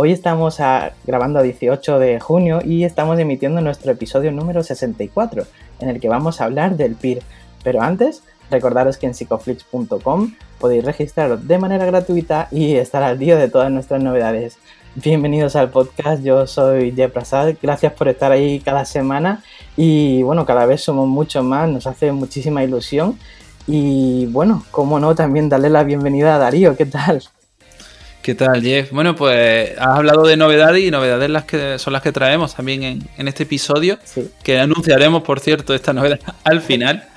Hoy estamos grabando a 18 de junio y estamos emitiendo nuestro episodio número 64, en el que vamos a hablar del PIR. Pero antes, recordaros que en psicoflix.com podéis registraros de manera gratuita y estar al día de todas nuestras novedades. Bienvenidos al podcast, yo soy Jay Prasad, gracias por estar ahí cada semana y bueno, cada vez somos mucho más, nos hace muchísima ilusión y bueno, como no, también darle la bienvenida a Darío, ¿qué tal? ¿Qué tal, Jeff? Bueno, pues has hablado de novedades y novedades las que son las que traemos también en, este episodio, que anunciaremos, por cierto, esta novedad al final,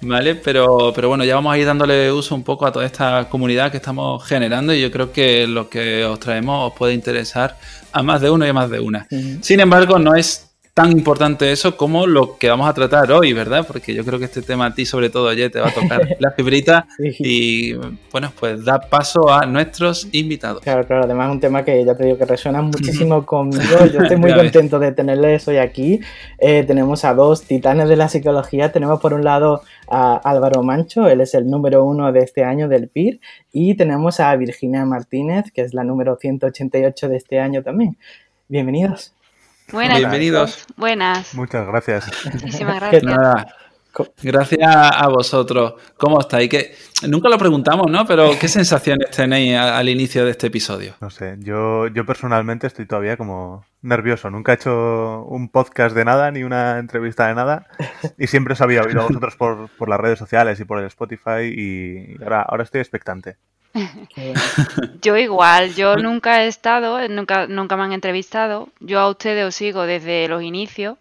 ¿vale? Pero, pero bueno, ya vamos a ir dándole uso un poco a toda esta comunidad que estamos generando y yo creo que lo que os traemos os puede interesar a más de uno y a más de una. Sin embargo, no es tan importante eso como lo que vamos a tratar hoy, ¿verdad? Porque yo creo que este tema a ti, sobre todo, ayer te va a tocar la fibrita y, bueno, pues da paso a nuestros invitados. Claro, claro, además es un tema que ya te digo que resuena muchísimo conmigo. Yo estoy muy contento de tenerles hoy aquí. Eh, tenemos a dos titanes de la psicología. Tenemos por un lado a Álvaro Mancho, él es el número uno de este año del PIR, y tenemos a Virginia Martínez, que es la número 188 de este año también. Bienvenidos. Buenas. Bienvenidos. Buenas. Muchas gracias. Muchísimas gracias. Gracias a vosotros. ¿Cómo estáis? Que nunca lo preguntamos, ¿no? Pero ¿qué sensaciones tenéis al inicio de este episodio? No sé, yo, yo personalmente estoy todavía como nervioso. Nunca he hecho un podcast de nada ni una entrevista de nada y siempre os había oído a vosotros por, por las redes sociales y por el Spotify y ahora, ahora estoy expectante. Yo igual, yo nunca he estado, nunca, nunca me han entrevistado. Yo a ustedes os sigo desde los inicios,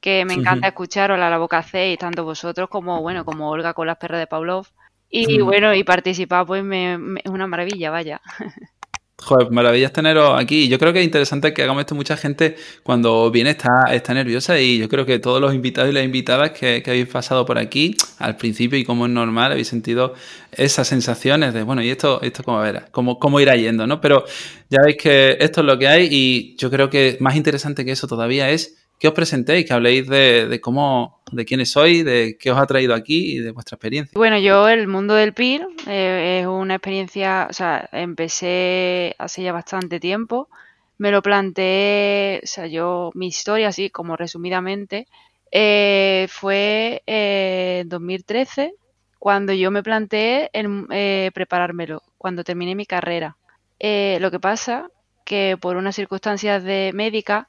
que me encanta escucharos a la boca y tanto vosotros como bueno, como Olga con las perras de Pavlov. Y bueno, y participar pues es una maravilla, vaya. Joder, maravillas teneros aquí. Yo creo que es interesante que hagamos esto. Mucha gente cuando viene está, está nerviosa y yo creo que todos los invitados y las invitadas que, habéis pasado por aquí al principio y como es normal habéis sentido esas sensaciones de, bueno, ¿y esto, esto cómo, verá? ¿Cómo, cómo irá yendo? ¿no? Pero ya veis que esto es lo que hay y yo creo que más interesante que eso todavía es que os presentéis, que habléis de, cómo, de quiénes sois, de qué os ha traído aquí y de vuestra experiencia. Bueno, yo el mundo del PIR eh, es una experiencia, o sea, empecé hace ya bastante tiempo, me lo planteé, o sea, yo, mi historia, así como resumidamente, eh, fue en 2013 cuando yo me planteé en, eh, preparármelo, cuando terminé mi carrera. lo que pasa que por unas circunstancias de médica,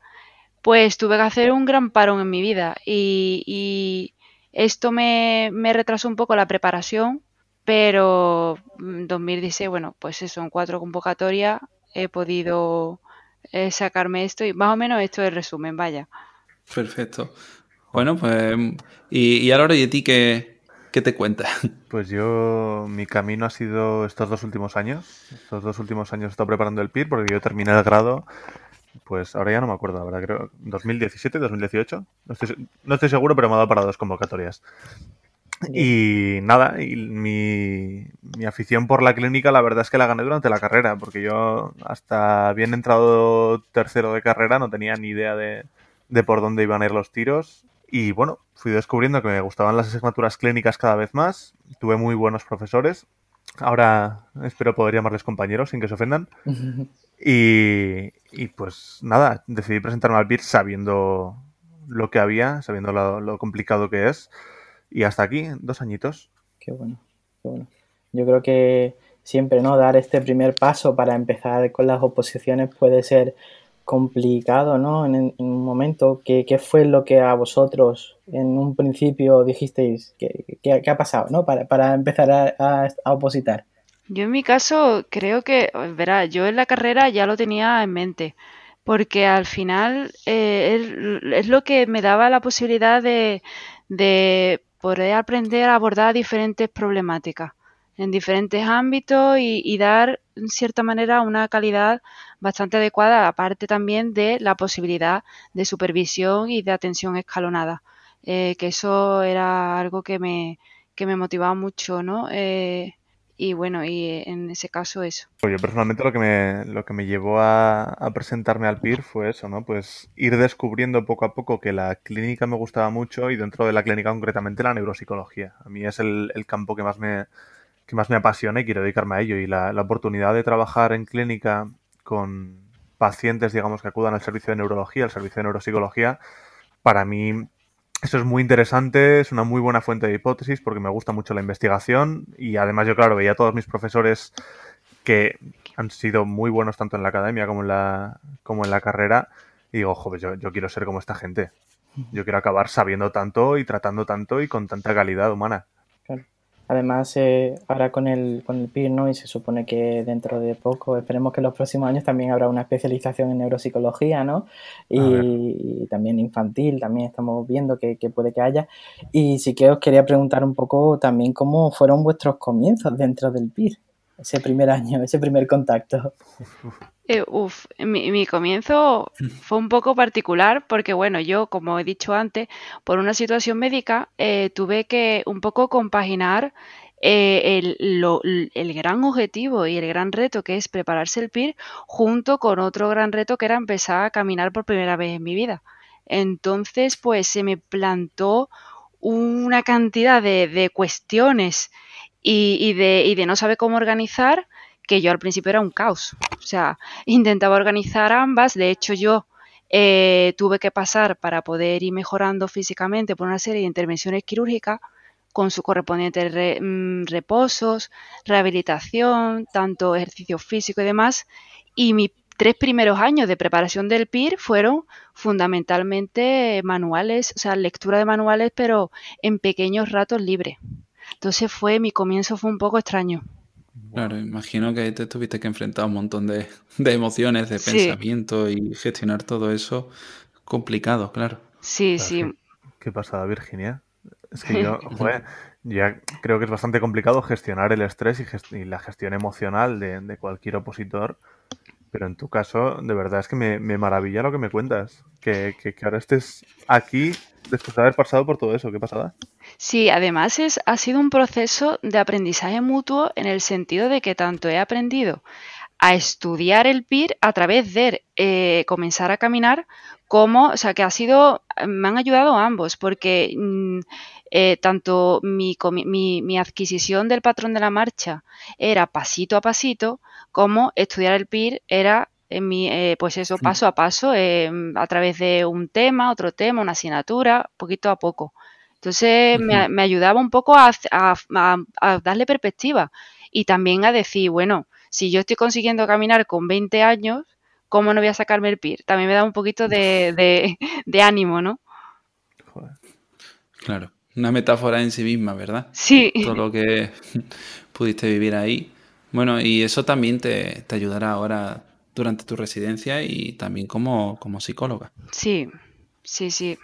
pues tuve que hacer un gran parón en mi vida y, esto me, retrasó un poco la preparación, pero en 2016, bueno, pues eso, en cuatro convocatorias he podido eh, sacarme esto y más o menos esto es el resumen, vaya. Perfecto. Bueno, pues, y, y ahora, ¿y de ti qué, qué te cuentas? Pues yo, mi camino ha sido estos dos últimos años. Estos dos últimos años he estado preparando el PIR porque yo terminé el grado pues ahora ya no me acuerdo, ahora creo 2017, 2018. No estoy, no estoy seguro, pero me ha dado para dos convocatorias. Y nada, y mi, mi, afición por la clínica la verdad es que la gané durante la carrera, porque yo hasta bien entrado tercero de carrera no tenía ni idea de, de por dónde iban a ir los tiros. Y bueno, fui descubriendo que me gustaban las asignaturas clínicas cada vez más, tuve muy buenos profesores, ahora espero poder llamarles compañeros sin que se ofendan. Y, pues nada, decidí presentarme al BIR sabiendo lo que había, sabiendo lo, complicado que es. Y hasta aquí, dos añitos. Qué bueno, qué bueno. Yo creo que siempre, ¿no? Dar este primer paso para empezar con las oposiciones puede ser complicado, ¿no? En, un momento, ¿qué, ¿qué, fue lo que a vosotros en un principio dijisteis que, ha pasado, ¿no? Para, para empezar a, a opositar. Yo en mi caso creo que, verá, yo en la carrera ya lo tenía en mente, porque al final eh, es, lo que me daba la posibilidad de, de poder aprender a abordar diferentes problemáticas. en diferentes ámbitos y, dar, en cierta manera, una calidad bastante adecuada, aparte también de la posibilidad de supervisión y de atención escalonada. Eh, que eso era algo que me, que me motivaba mucho, ¿no? Eh, y bueno, y en ese caso eso. Pues yo personalmente lo que me, lo que me llevó a, presentarme al PIR fue eso, ¿no? Pues ir descubriendo poco a poco que la clínica me gustaba mucho y dentro de la clínica concretamente la neuropsicología. A mí es el, campo que más me que más me apasiona y quiero dedicarme a ello. Y la, la oportunidad de trabajar en clínica con pacientes, digamos, que acudan al servicio de neurología, al servicio de neuropsicología, para mí eso es muy interesante, es una muy buena fuente de hipótesis porque me gusta mucho la investigación y además yo, claro, veía a todos mis profesores que han sido muy buenos tanto en la academia como en la, como en la carrera y digo, joder, yo, yo quiero ser como esta gente. Yo quiero acabar sabiendo tanto y tratando tanto y con tanta calidad humana. Además, eh, ahora con el, con el PIR, ¿no? Y se supone que dentro de poco, esperemos que en los próximos años también habrá una especialización en neuropsicología, ¿no? Y, también infantil, también estamos viendo que, que, puede que haya. Y sí que os quería preguntar un poco también cómo fueron vuestros comienzos dentro del PIR, ese primer año, ese primer contacto. Eh, uf, mi, comienzo fue un poco particular porque, bueno, yo, como he dicho antes, por una situación médica, eh, tuve que un poco compaginar eh, el, el, gran objetivo y el gran reto que es prepararse el PIR junto con otro gran reto que era empezar a caminar por primera vez en mi vida. Entonces, pues se me plantó una cantidad de, de cuestiones y, y, de, y de no saber cómo organizar que yo al principio era un caos. O sea, intentaba organizar ambas. De hecho, yo eh, tuve que pasar para poder ir mejorando físicamente por una serie de intervenciones quirúrgicas con sus correspondientes mm, reposos, rehabilitación, tanto ejercicio físico y demás. Y mis tres primeros años de preparación del PIR fueron fundamentalmente manuales, o sea, lectura de manuales, pero en pequeños ratos libres. Entonces fue, mi comienzo fue un poco extraño. Claro, imagino que te tuviste que enfrentar a un montón de, emociones, de pensamiento y gestionar todo eso complicado, claro. Sí, sí. ¿Qué, pasa, Virginia? Es que yo, joder, ya creo que es bastante complicado gestionar el estrés y, la gestión emocional de, cualquier opositor. Pero en tu caso, de verdad es que me, maravilla lo que me cuentas. Que, que, que ahora estés aquí después de haber pasado por todo eso. ¿Qué pasada? Sí, además es, ha sido un proceso de aprendizaje mutuo en el sentido de que tanto he aprendido a estudiar el PIR a través de eh, comenzar a caminar, como, o sea, que ha sido, me han ayudado ambos, porque mm, eh, tanto mi, mi, adquisición del patrón de la marcha era pasito a pasito, como estudiar el PIR era en mi, eh, pues eso, paso a paso, a través de un tema, otro tema, una asignatura, poquito a poco. Entonces me, ayudaba un poco a, darle perspectiva y también a decir, bueno, si yo estoy consiguiendo caminar con 20 años, ¿cómo no voy a sacarme el PIR? También me da un poquito de, ánimo, ¿no? Claro, una metáfora en sí misma, ¿verdad? Sí. Todo lo que pudiste vivir ahí. Bueno, y eso también te, ayudará ahora durante tu residencia y también como, como psicóloga. Sí, sí, sí.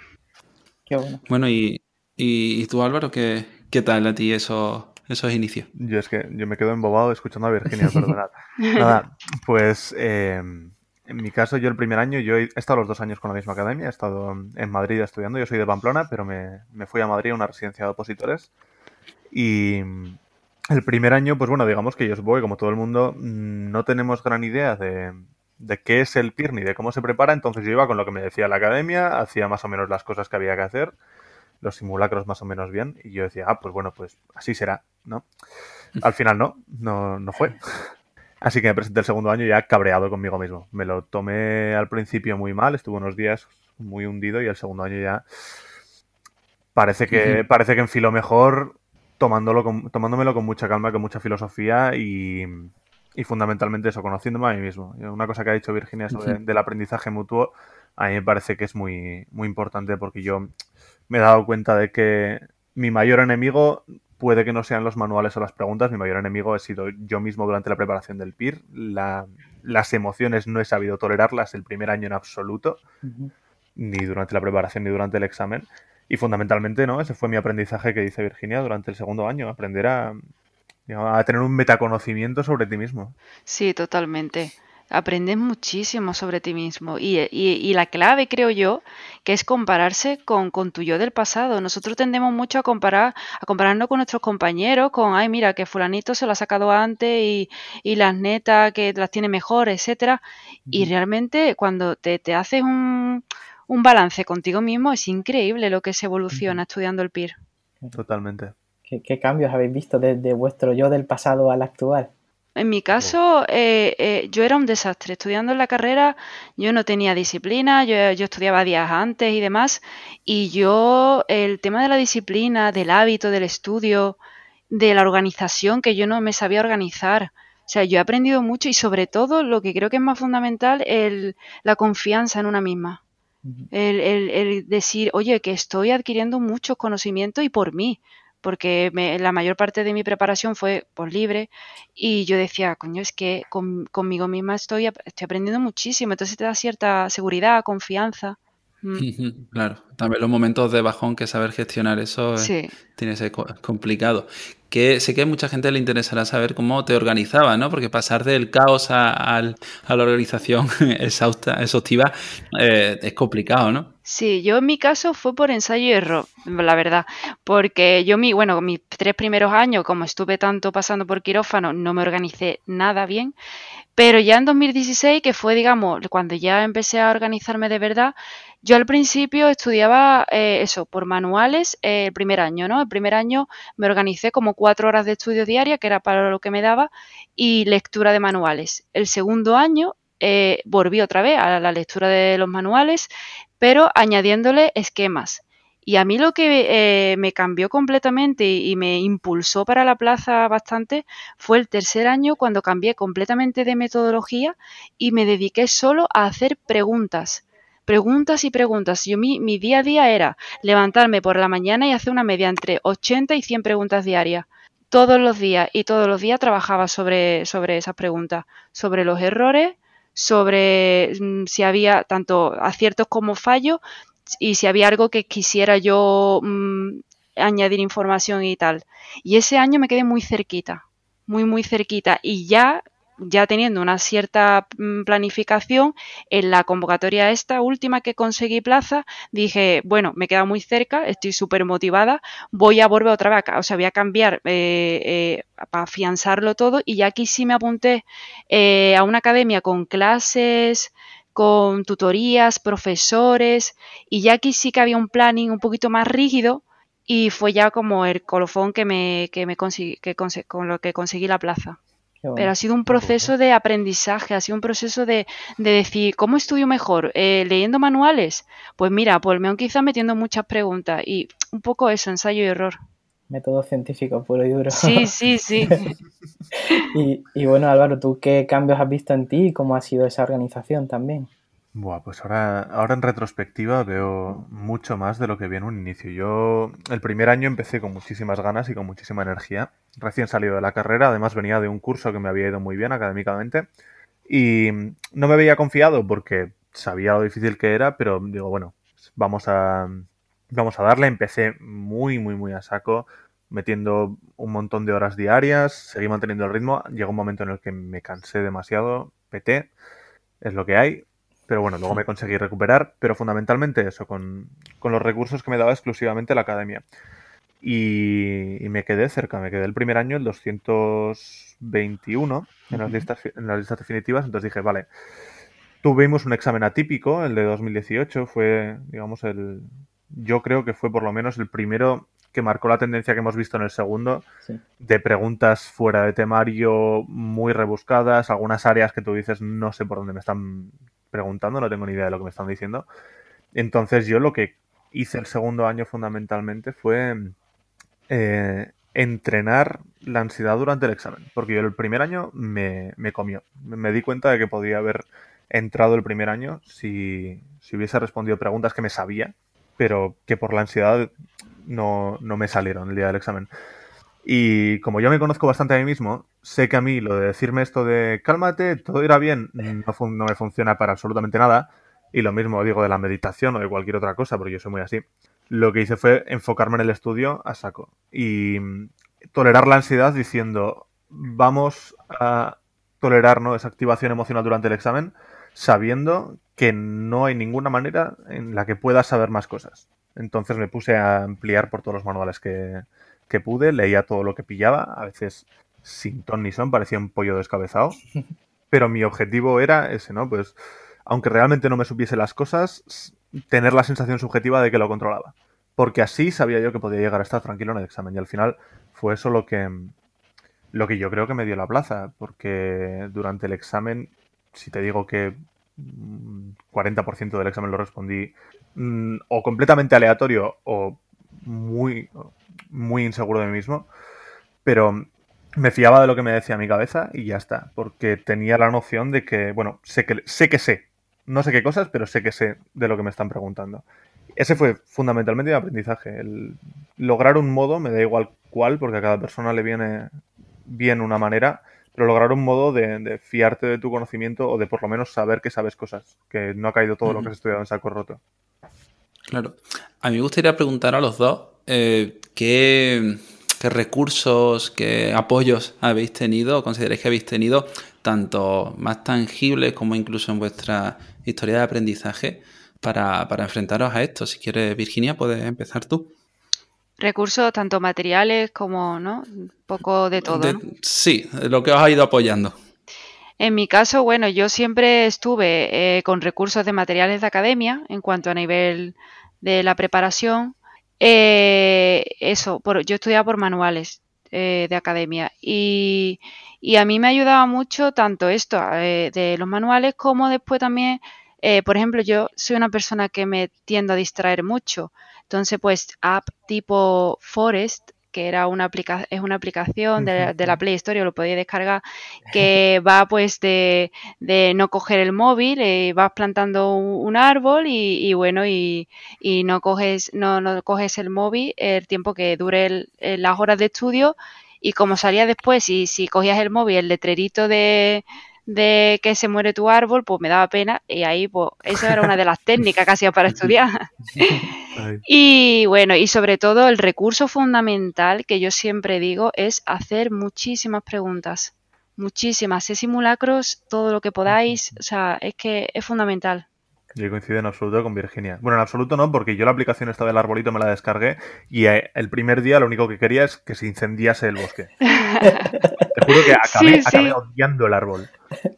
Qué bueno. Bueno, y ¿Y, tú, Álvaro, qué, qué tal a ti esos, esos inicios? Yo es que yo me quedo embobado escuchando a Virginia, perdonad. Nada, pues em, en mi caso, yo el primer año, yo he estado los dos años con la misma academia, he estado en Madrid estudiando, yo soy de Pamplona, pero me, me fui a Madrid a una residencia de opositores. Y el primer año, pues bueno, digamos que yo que como todo el mundo no tenemos gran idea de, de qué es el PIR ni de cómo se prepara, entonces yo iba con lo que me decía la academia, hacía más o menos las cosas que había que hacer los simulacros más o menos bien y yo decía, ah, pues bueno, pues así será, ¿no? Al final no, no, no fue. Así que me presenté el segundo año ya cabreado conmigo mismo. Me lo tomé al principio muy mal, estuve unos días muy hundido y el segundo año ya parece que, parece que enfiló mejor tomándolo tomándomelo con mucha calma, con mucha filosofía y, y, fundamentalmente eso, conociéndome a mí mismo. Una cosa que ha dicho Virginia sobre del aprendizaje mutuo, a mí me parece que es muy, muy importante porque yo me he dado cuenta de que mi mayor enemigo puede que no sean los manuales o las preguntas, mi mayor enemigo he sido yo mismo durante la preparación del PIR. las emociones no he sabido tolerarlas el primer año en absoluto, ni durante la preparación ni durante el examen. Y fundamentalmente, ¿no? Ese fue mi aprendizaje que dice Virginia durante el segundo año, aprender a, a tener un metaconocimiento sobre ti mismo. Sí, totalmente aprendes muchísimo sobre ti mismo. Y, la clave, creo yo, que es compararse con, tu yo del pasado. Nosotros tendemos mucho a comparar, a compararnos con nuestros compañeros, con ay mira, que fulanito se lo ha sacado antes y, y las netas que las tiene mejor, etcétera. Y realmente cuando te, haces un, un, balance contigo mismo, es increíble lo que se evoluciona estudiando el PIR. Totalmente. ¿Qué, cambios habéis visto desde vuestro yo del pasado al actual? En mi caso, eh, eh, yo era un desastre. Estudiando en la carrera, yo no tenía disciplina, yo, estudiaba días antes y demás, y yo, el tema de la disciplina, del hábito, del estudio, de la organización, que yo no me sabía organizar. O sea, yo he aprendido mucho y sobre todo lo que creo que es más fundamental, el, la confianza en una misma. El, el, decir, oye, que estoy adquiriendo muchos conocimientos y por mí porque la mayor parte de mi preparación fue por libre y yo decía, coño, es que conmigo misma estoy, estoy aprendiendo muchísimo, entonces te da cierta seguridad, confianza. Mm. Claro, también los momentos de bajón que saber gestionar eso eh, tiene que ser complicado. Que sé que a mucha gente le interesará saber cómo te organizaba, ¿no? Porque pasar del caos a, la organización exhausta, exhaustiva eh, es complicado, ¿no? Sí, yo en mi caso fue por ensayo y error, la verdad, porque yo mi, bueno, mis tres primeros años, como estuve tanto pasando por quirófano, no me organicé nada bien, pero ya en 2016, que fue, digamos, cuando ya empecé a organizarme de verdad, yo al principio estudiaba eh, eso, por manuales eh, el primer año, ¿no? El primer año me organicé como cuatro horas de estudio diaria, que era para lo que me daba, y lectura de manuales. El segundo año eh, volví otra vez a la lectura de los manuales, pero añadiéndole esquemas. Y a mí lo que eh, me cambió completamente y, me impulsó para la plaza bastante fue el tercer año cuando cambié completamente de metodología y me dediqué solo a hacer preguntas. Preguntas y preguntas. Yo mi, día a día era levantarme por la mañana y hacer una media entre 80 y 100 preguntas diarias todos los días y todos los días trabajaba sobre, sobre esas preguntas, sobre los errores, sobre mm, si había tanto aciertos como fallos y si había algo que quisiera yo mm, añadir información y tal. Y ese año me quedé muy cerquita, muy, muy cerquita. Y ya ya teniendo una cierta mm, planificación, en la convocatoria esta última que conseguí plaza, dije, bueno, me queda muy cerca, estoy súper motivada, voy a volver otra vez, o sea, voy a cambiar eh, eh, para afianzarlo todo y ya aquí sí me apunté eh, a una academia con clases, con tutorías, profesores y ya aquí sí que había un planning un poquito más rígido y fue ya como el colofón que me, que me que con lo que conseguí la plaza. Pero ha sido un proceso de aprendizaje, ha sido un proceso de, decir, ¿cómo estudio mejor? Eh, ¿Leyendo manuales? Pues mira, pues me han quizá metiendo muchas preguntas y un poco eso, ensayo y error. Método científico puro y duro. Sí, sí, sí. y, y bueno, Álvaro, ¿tú qué cambios has visto en ti y cómo ha sido esa organización también? Buah, pues ahora, ahora en retrospectiva veo mucho más de lo que vi en un inicio. Yo el primer año empecé con muchísimas ganas y con muchísima energía. Recién salido de la carrera, además venía de un curso que me había ido muy bien académicamente. Y no me veía confiado porque sabía lo difícil que era, pero digo, bueno, vamos a, vamos a darle. Empecé muy, muy, muy a saco, metiendo un montón de horas diarias, seguí manteniendo el ritmo. Llegó un momento en el que me cansé demasiado, peté, es lo que hay pero bueno, luego me conseguí recuperar, pero fundamentalmente eso, con, los recursos que me daba exclusivamente la academia. Y, me quedé cerca, me quedé el primer año, el 221, en las, listas, en las listas definitivas, entonces dije, vale, tuvimos un examen atípico, el de 2018, fue, digamos, el, yo creo que fue por lo menos el primero que marcó la tendencia que hemos visto en el segundo, de preguntas fuera de temario, muy rebuscadas, algunas áreas que tú dices, no sé por dónde me están preguntando, no tengo ni idea de lo que me están diciendo. Entonces yo lo que hice el segundo año fundamentalmente fue eh, entrenar la ansiedad durante el examen, porque yo el primer año me, comió. Me di cuenta de que podía haber entrado el primer año si, si, hubiese respondido preguntas que me sabía, pero que por la ansiedad no, no me salieron el día del examen. Y como yo me conozco bastante a mí mismo, sé que a mí lo de decirme esto de cálmate, todo irá bien, no, me funciona para absolutamente nada. Y lo mismo digo de la meditación o de cualquier otra cosa, porque yo soy muy así. Lo que hice fue enfocarme en el estudio a saco. Y tolerar la ansiedad diciendo, vamos a tolerar ¿no? esa activación emocional durante el examen, sabiendo que no hay ninguna manera en la que puedas saber más cosas. Entonces me puse a ampliar por todos los manuales que, que pude, leía todo lo que pillaba, a veces sin ton ni son, parecía un pollo descabezado, pero mi objetivo era ese, ¿no? Pues aunque realmente no me supiese las cosas, tener la sensación subjetiva de que lo controlaba. Porque así sabía yo que podía llegar a estar tranquilo en el examen. Y al final fue eso lo que, lo que yo creo que me dio la plaza. Porque durante el examen, si te digo que 40% del examen lo respondí mm, o completamente aleatorio o muy, muy inseguro de mí mismo, pero me fiaba de lo que me decía mi cabeza y ya está, porque tenía la noción de que, bueno, sé que sé, que sé. no sé qué cosas, pero sé que sé de lo que me están preguntando. Ese fue fundamentalmente mi aprendizaje, el lograr un modo, me da igual cuál, porque a cada persona le viene bien una manera, pero lograr un modo de, fiarte de tu conocimiento o de por lo menos saber que sabes cosas, que no ha caído todo lo que has estudiado en saco roto. Claro. A mí me gustaría preguntar a los dos eh, qué, recursos, qué apoyos habéis tenido consideráis que habéis tenido, tanto más tangibles como incluso en vuestra historia de aprendizaje, para, para enfrentaros a esto. Si quieres, Virginia, puedes empezar tú recursos tanto materiales como, ¿no? Un poco de todo. Sí, lo que os ha ido apoyando. En mi caso, bueno, yo siempre estuve eh, con recursos de materiales de academia en cuanto a nivel de la preparación. Eh, eso, por, yo estudiaba por manuales eh, de academia y, y, a mí me ayudaba mucho tanto esto de los manuales como después también, por ejemplo, yo soy una persona que me tiendo a distraer mucho. Entonces, pues app tipo Forest, que era una aplica es una aplicación de, la Play Store, lo podéis descargar, que va pues de, no coger el móvil, eh, vas plantando un, árbol y, bueno, y, no coges, no, no, coges el móvil el tiempo que dure las horas de estudio. Y como salía después, y si cogías el móvil, el letrerito de de que se muere tu árbol, pues me daba pena y ahí pues esa era una de las técnicas que hacía para estudiar. y bueno, y sobre todo el recurso fundamental que yo siempre digo es hacer muchísimas preguntas, muchísimas, sé simulacros, todo lo que podáis, o sea, es que es fundamental. Yo coincido en absoluto con Virginia. Bueno, en absoluto no, porque yo la aplicación esta del arbolito me la descargué y eh, el primer día lo único que quería es que se incendiase el bosque. Te juro que acabé, odiando el árbol.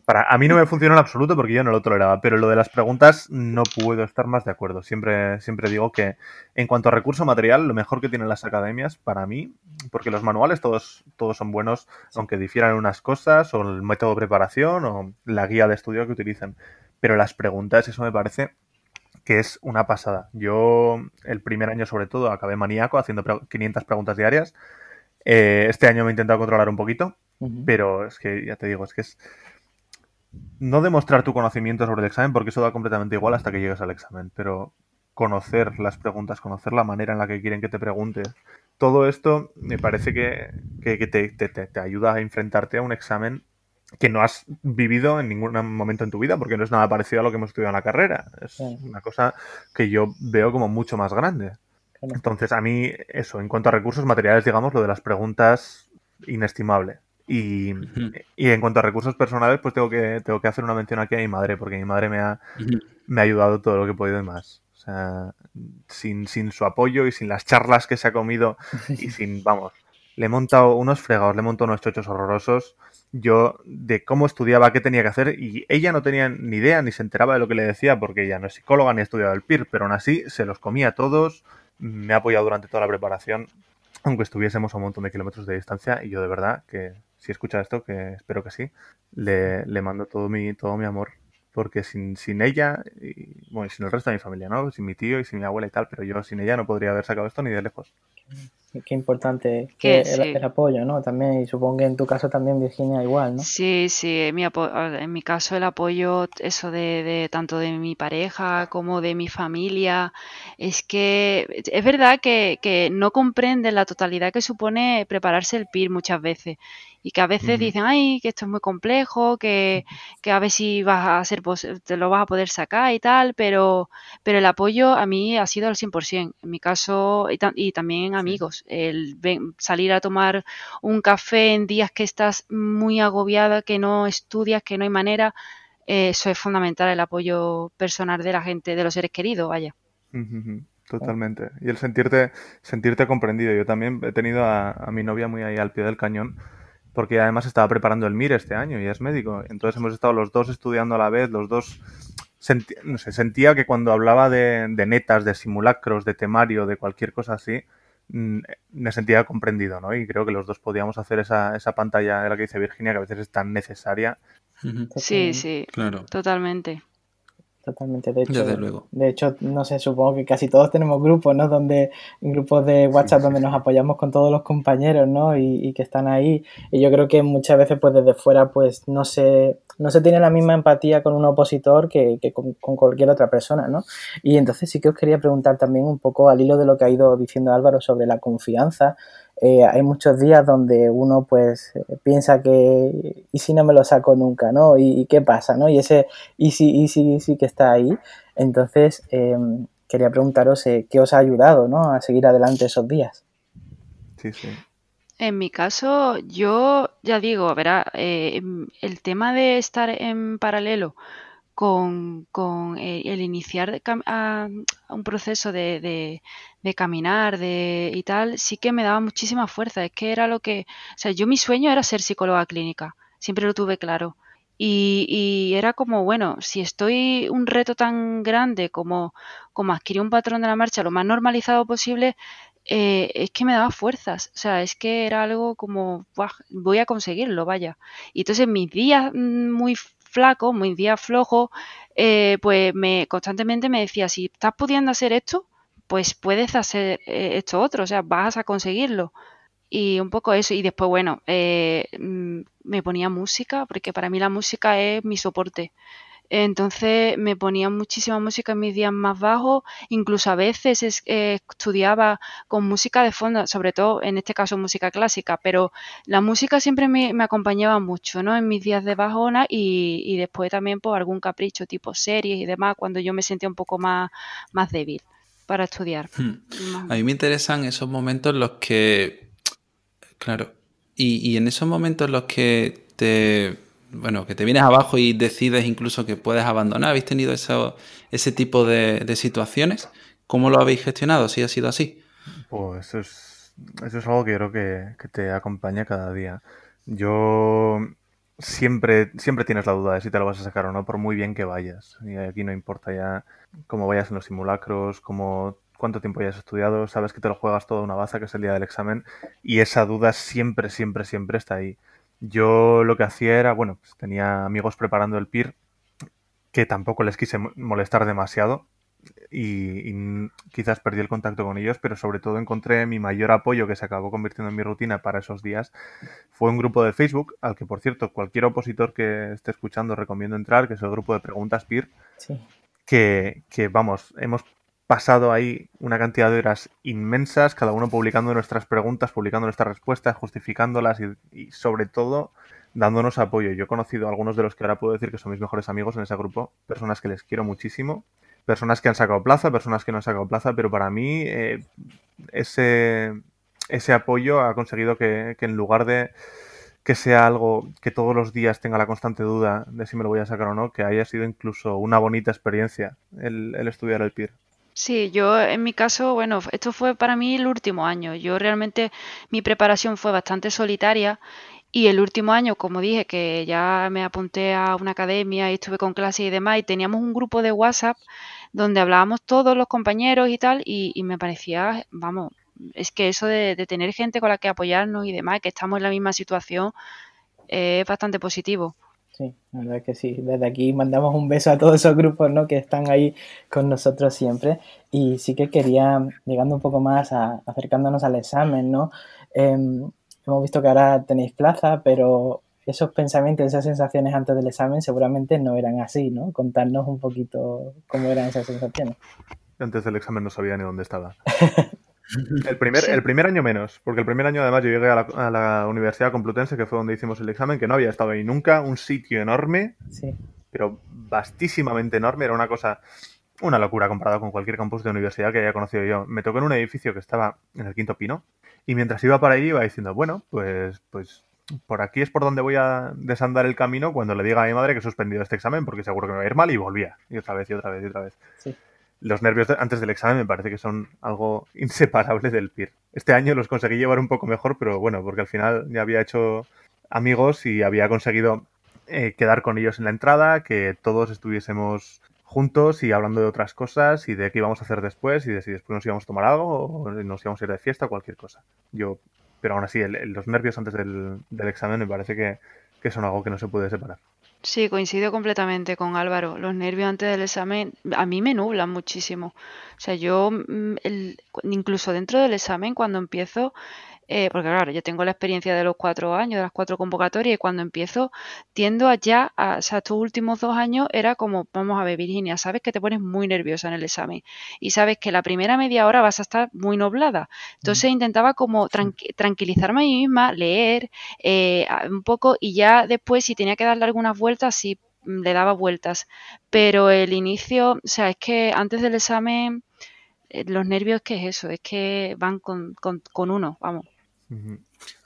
Para, a mí no me funcionó en absoluto porque yo no lo toleraba, pero lo de las preguntas no puedo estar más de acuerdo. Siempre, siempre digo que en cuanto a recurso material, lo mejor que tienen las academias, para mí, porque los manuales todos, todos son buenos, aunque difieran unas cosas, o el método de preparación, o la guía de estudio que utilicen pero las preguntas, eso me parece que es una pasada. Yo el primer año sobre todo acabé maníaco haciendo 500 preguntas diarias. Eh, este año me he intentado controlar un poquito, pero es que ya te digo, es que es no demostrar tu conocimiento sobre el examen porque eso da completamente igual hasta que llegues al examen, pero conocer las preguntas, conocer la manera en la que quieren que te preguntes. Todo esto me parece que, te, ayuda a enfrentarte a un examen que no has vivido en ningún momento en tu vida, porque no es nada parecido a lo que hemos estudiado en la carrera. Es una cosa que yo veo como mucho más grande. Entonces, a mí, eso, en cuanto a recursos materiales, digamos, lo de las preguntas, inestimable. Y, en cuanto a recursos personales, pues tengo que, tengo que hacer una mención aquí a mi madre, porque mi madre me ha, me ha ayudado todo lo que he podido y más. O sea, sin, sin su apoyo y sin las charlas que se ha comido y sin, vamos, le he montado unos fregados, le he montado unos chochos horrorosos. Yo de cómo estudiaba, qué tenía que hacer, y ella no tenía ni idea ni se enteraba de lo que le decía, porque ella no es psicóloga ni ha estudiado el PIR, pero aún así se los comía todos, me ha apoyado durante toda la preparación, aunque estuviésemos a un montón de kilómetros de distancia, y yo de verdad que si escucha esto, que espero que sí, le, le mando todo mi, todo mi amor, porque sin, sin ella, y, bueno, sin el resto de mi familia, ¿no? Sin mi tío y sin mi abuela y tal, pero yo sin ella no podría haber sacado esto ni de lejos qué importante que el, apoyo, ¿no? También, y supongo que en tu caso también, Virginia, igual, ¿no? Sí, sí, en mi, en mi caso el apoyo, eso de, de, tanto de mi pareja como de mi familia, es que es verdad que, que no comprenden la totalidad que supone prepararse el PIR muchas veces y que a veces dicen, ay, que esto es muy complejo, que, que, a ver si vas a ser, te lo vas a poder sacar y tal, pero, pero el apoyo a mí ha sido al 100%, en mi caso, y, y también amigos el salir a tomar un café en días que estás muy agobiada, que no estudias, que no hay manera, eh, eso es fundamental, el apoyo personal de la gente, de los seres queridos, vaya. Totalmente. Y el sentirte, sentirte comprendido. Yo también he tenido a, mi novia muy ahí al pie del cañón, porque además estaba preparando el MIR este año y es médico. Entonces hemos estado los dos estudiando a la vez, los dos no sé, sentía que cuando hablaba de, netas, de simulacros, de temario, de cualquier cosa así, mm, me sentía comprendido, ¿no? Y creo que los dos podíamos hacer esa, esa pantalla de la que dice Virginia, que a veces es tan necesaria. Sí, sí, claro. totalmente. Totalmente, de hecho, luego. de hecho, no sé, supongo que casi todos tenemos grupos, ¿no? Donde, grupos de WhatsApp donde nos apoyamos con todos los compañeros, ¿no? Y, que están ahí. Y yo creo que muchas veces, pues desde fuera, pues no se, no se tiene la misma empatía con un opositor que, con, con, cualquier otra persona, ¿no? Y entonces sí que os quería preguntar también un poco al hilo de lo que ha ido diciendo Álvaro sobre la confianza. Eh, hay muchos días donde uno pues eh, piensa que y si no me lo saco nunca, ¿no? ¿Y, qué pasa, no? Y ese y si, y si, y si que está ahí. Entonces, em, quería preguntaros eh, qué os ha ayudado, ¿no? A seguir adelante esos días. Sí, sí. En mi caso, yo ya digo, verá, el tema de estar en paralelo con, con el, iniciar a, un proceso de, de, caminar de, y tal, sí que me daba muchísima fuerza. Es que era lo que, o sea, yo mi sueño era ser psicóloga clínica, siempre lo tuve claro. Y, y, era como, bueno, si estoy un reto tan grande como, como adquirir un patrón de la marcha lo más normalizado posible, eh, es que me daba fuerzas. O sea, es que era algo como, voy a conseguirlo, vaya. Y entonces mis días mm, muy flaco, muy día flojo, eh, pues me constantemente me decía, si estás pudiendo hacer esto, pues puedes hacer eh, esto otro, o sea, vas a conseguirlo. Y un poco eso, y después, bueno, eh, mm, me ponía música, porque para mí la música es mi soporte. Entonces me ponía muchísima música en mis días más bajos, incluso a veces eh, estudiaba con música de fondo, sobre todo en este caso música clásica, pero la música siempre me, acompañaba mucho, ¿no? En mis días de bajona y, después también por algún capricho tipo series y demás, cuando yo me sentía un poco más, más débil para estudiar. Hmm. A mí me interesan esos momentos en los que, claro, y, y en esos momentos en los que te bueno, que te vienes abajo y decides incluso que puedes abandonar. ¿Habéis tenido eso, ese tipo de, situaciones? ¿Cómo lo habéis gestionado? Si ha sido así. Pues eso es, eso es algo que creo que, te acompaña cada día. Yo siempre, siempre tienes la duda de si te lo vas a sacar o no, por muy bien que vayas. Y aquí no importa ya cómo vayas en los simulacros, cómo cuánto tiempo hayas estudiado, sabes que te lo juegas toda una baza, que es el día del examen, y esa duda siempre, siempre, siempre está ahí. Yo lo que hacía era, bueno, pues tenía amigos preparando el PIR que tampoco les quise molestar demasiado y, quizás perdí el contacto con ellos, pero sobre todo encontré mi mayor apoyo que se acabó convirtiendo en mi rutina para esos días. Fue un grupo de Facebook al que, por cierto, cualquier opositor que esté escuchando recomiendo entrar, que es el grupo de preguntas PIR, que, que, vamos, hemos pasado ahí una cantidad de horas inmensas, cada uno publicando nuestras preguntas, publicando nuestras respuestas, justificándolas y, sobre todo dándonos apoyo. Yo he conocido a algunos de los que ahora puedo decir que son mis mejores amigos en ese grupo, personas que les quiero muchísimo, personas que han sacado plaza, personas que no han sacado plaza, pero para mí eh, ese, ese apoyo ha conseguido que, en lugar de que sea algo que todos los días tenga la constante duda de si me lo voy a sacar o no, que haya sido incluso una bonita experiencia el, el estudiar el PIR. Sí, yo en mi caso, bueno, esto fue para mí el último año. Yo realmente mi preparación fue bastante solitaria y el último año, como dije, que ya me apunté a una academia y estuve con clases y demás, y teníamos un grupo de WhatsApp donde hablábamos todos los compañeros y tal, y, me parecía, vamos, es que eso de, de, tener gente con la que apoyarnos y demás, que estamos en la misma situación, es bastante positivo. Sí, la verdad que sí. Desde aquí mandamos un beso a todos esos grupos ¿no? que están ahí con nosotros siempre. Y sí que quería, llegando un poco más, a, acercándonos al examen, ¿no? Em, hemos visto que ahora tenéis plaza, pero esos pensamientos, esas sensaciones antes del examen seguramente no eran así, ¿no? Contarnos un poquito cómo eran esas sensaciones. Antes del examen no sabía ni dónde estaba. El primer, el primer año menos, porque el primer año además yo llegué a la, Universidad Complutense, que fue donde hicimos el examen, que no había estado ahí nunca, un sitio enorme, pero vastísimamente enorme, era una cosa... una locura comparado con cualquier campus de universidad que haya conocido yo. Me tocó en un edificio que estaba en el Quinto Pino y mientras iba para ahí iba diciendo, bueno, pues, pues por aquí es por donde voy a desandar el camino cuando le diga a mi madre que he suspendido este examen porque seguro que me va a ir mal y volvía. Y otra vez y otra vez y otra vez. Los nervios antes del examen me parece que son algo inseparable del PIR. Este año los conseguí llevar un poco mejor, pero bueno, porque al final ya había hecho amigos y había conseguido eh, quedar con ellos en la entrada, que todos estuviésemos juntos y hablando de otras cosas y de qué íbamos a hacer después y de si después nos íbamos a tomar algo o nos íbamos a ir de fiesta o cualquier cosa. Yo, pero aún así, los nervios antes del, examen me parece que, son algo que no se puede separar. Sí, coincido completamente con Álvaro. Los nervios antes del examen a mí me nublan muchísimo. O sea, yo mm, incluso dentro del examen, cuando empiezo, eh, porque claro, yo tengo la experiencia de los cuatro años, de las cuatro convocatorias, y cuando empiezo tiendo a ya, a, o sea, estos últimos dos años era como, vamos a ver, Virginia, sabes que te pones muy nerviosa en el examen y sabes que la primera media hora vas a estar muy noblada. Entonces mm. intentaba como tranquilizarme a mí misma, leer eh, un poco y ya después si tenía que darle algunas vueltas, sí mm, le daba vueltas. Pero el inicio, o sea, es que antes del examen eh, los nervios, ¿qué es eso? Es que van con, con uno, vamos.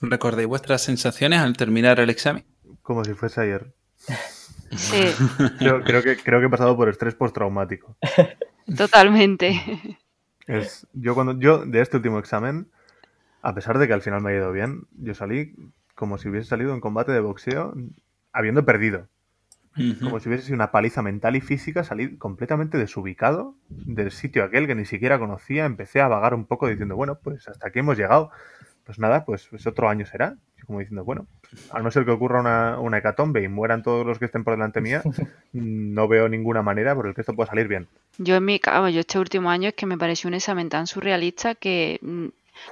¿Recordáis vuestras sensaciones al terminar el examen? Como si fuese ayer. Sí. Creo, que, creo que he pasado por estrés postraumático. Totalmente. Es, yo cuando yo de este último examen, a pesar de que al final me ha ido bien, yo salí como si hubiese salido en combate de boxeo habiendo perdido. Como si hubiese sido una paliza mental y física, salí completamente desubicado del sitio aquel que ni siquiera conocía. Empecé a vagar un poco diciendo, bueno, pues hasta aquí hemos llegado pues nada, pues, pues, otro año será. Como diciendo, bueno, a no ser que ocurra una, una, hecatombe y mueran todos los que estén por delante mía, no veo ninguna manera por el que esto pueda salir bien. Yo en mi caso, yo este último año es que me pareció un examen tan surrealista que mm,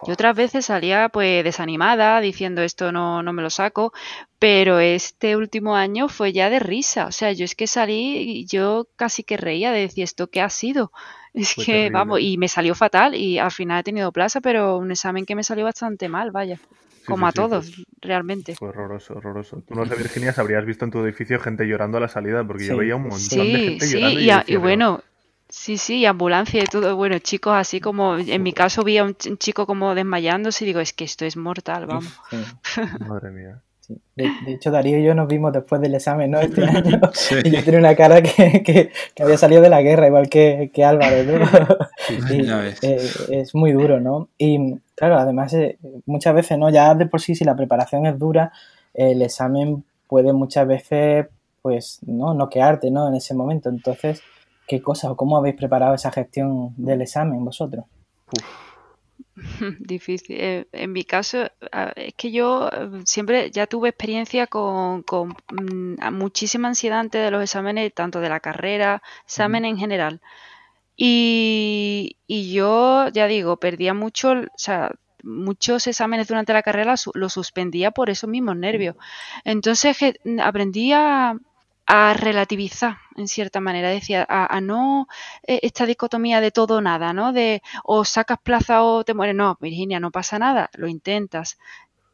yo otras veces salía pues desanimada diciendo esto no, no me lo saco, pero este último año fue ya de risa. O sea, yo es que salí y yo casi que reía de decir esto qué ha sido. Es que, vamos, y me salió fatal y al final he tenido plaza, pero un examen que me salió bastante mal, vaya. como a todos, realmente. Fue horroroso, horroroso. Tú no sé, Virginia, si habrías visto en tu edificio gente llorando a la salida, porque yo veía un montón de gente llorando. Sí, y, y, bueno, Sí, sí, ambulancia y todo. Bueno, chicos, así como en mi caso vi a un chico como desmayándose y digo, es que esto es mortal, vamos. Madre mía. De, hecho, Darío y yo nos vimos después del examen, ¿no? Este año. Y yo tenía una cara que, que, había salido de la guerra, igual que, que Álvaro, ¿no? Eh, es muy duro, ¿no? Y claro, además, eh, muchas veces, ¿no? Ya de por sí, si la preparación es dura, el examen puede muchas veces, pues, ¿no? Noquearte, ¿no? En ese momento. Entonces, ¿Qué cosas o cómo habéis preparado esa gestión del examen vosotros? Difícil. Eh, en mi caso, es que yo eh, siempre ya tuve experiencia con, mm, muchísima ansiedad antes de los exámenes, tanto de la carrera, examen en general. Y, yo, ya digo, perdía mucho, o sea, muchos exámenes durante la carrera los suspendía por esos mismos nervios. Entonces aprendí a, a relativizar en cierta manera, decía, a, no eh, esta dicotomía de todo o nada, ¿no? De o sacas plaza o te mueres. No, Virginia, no pasa nada, lo intentas.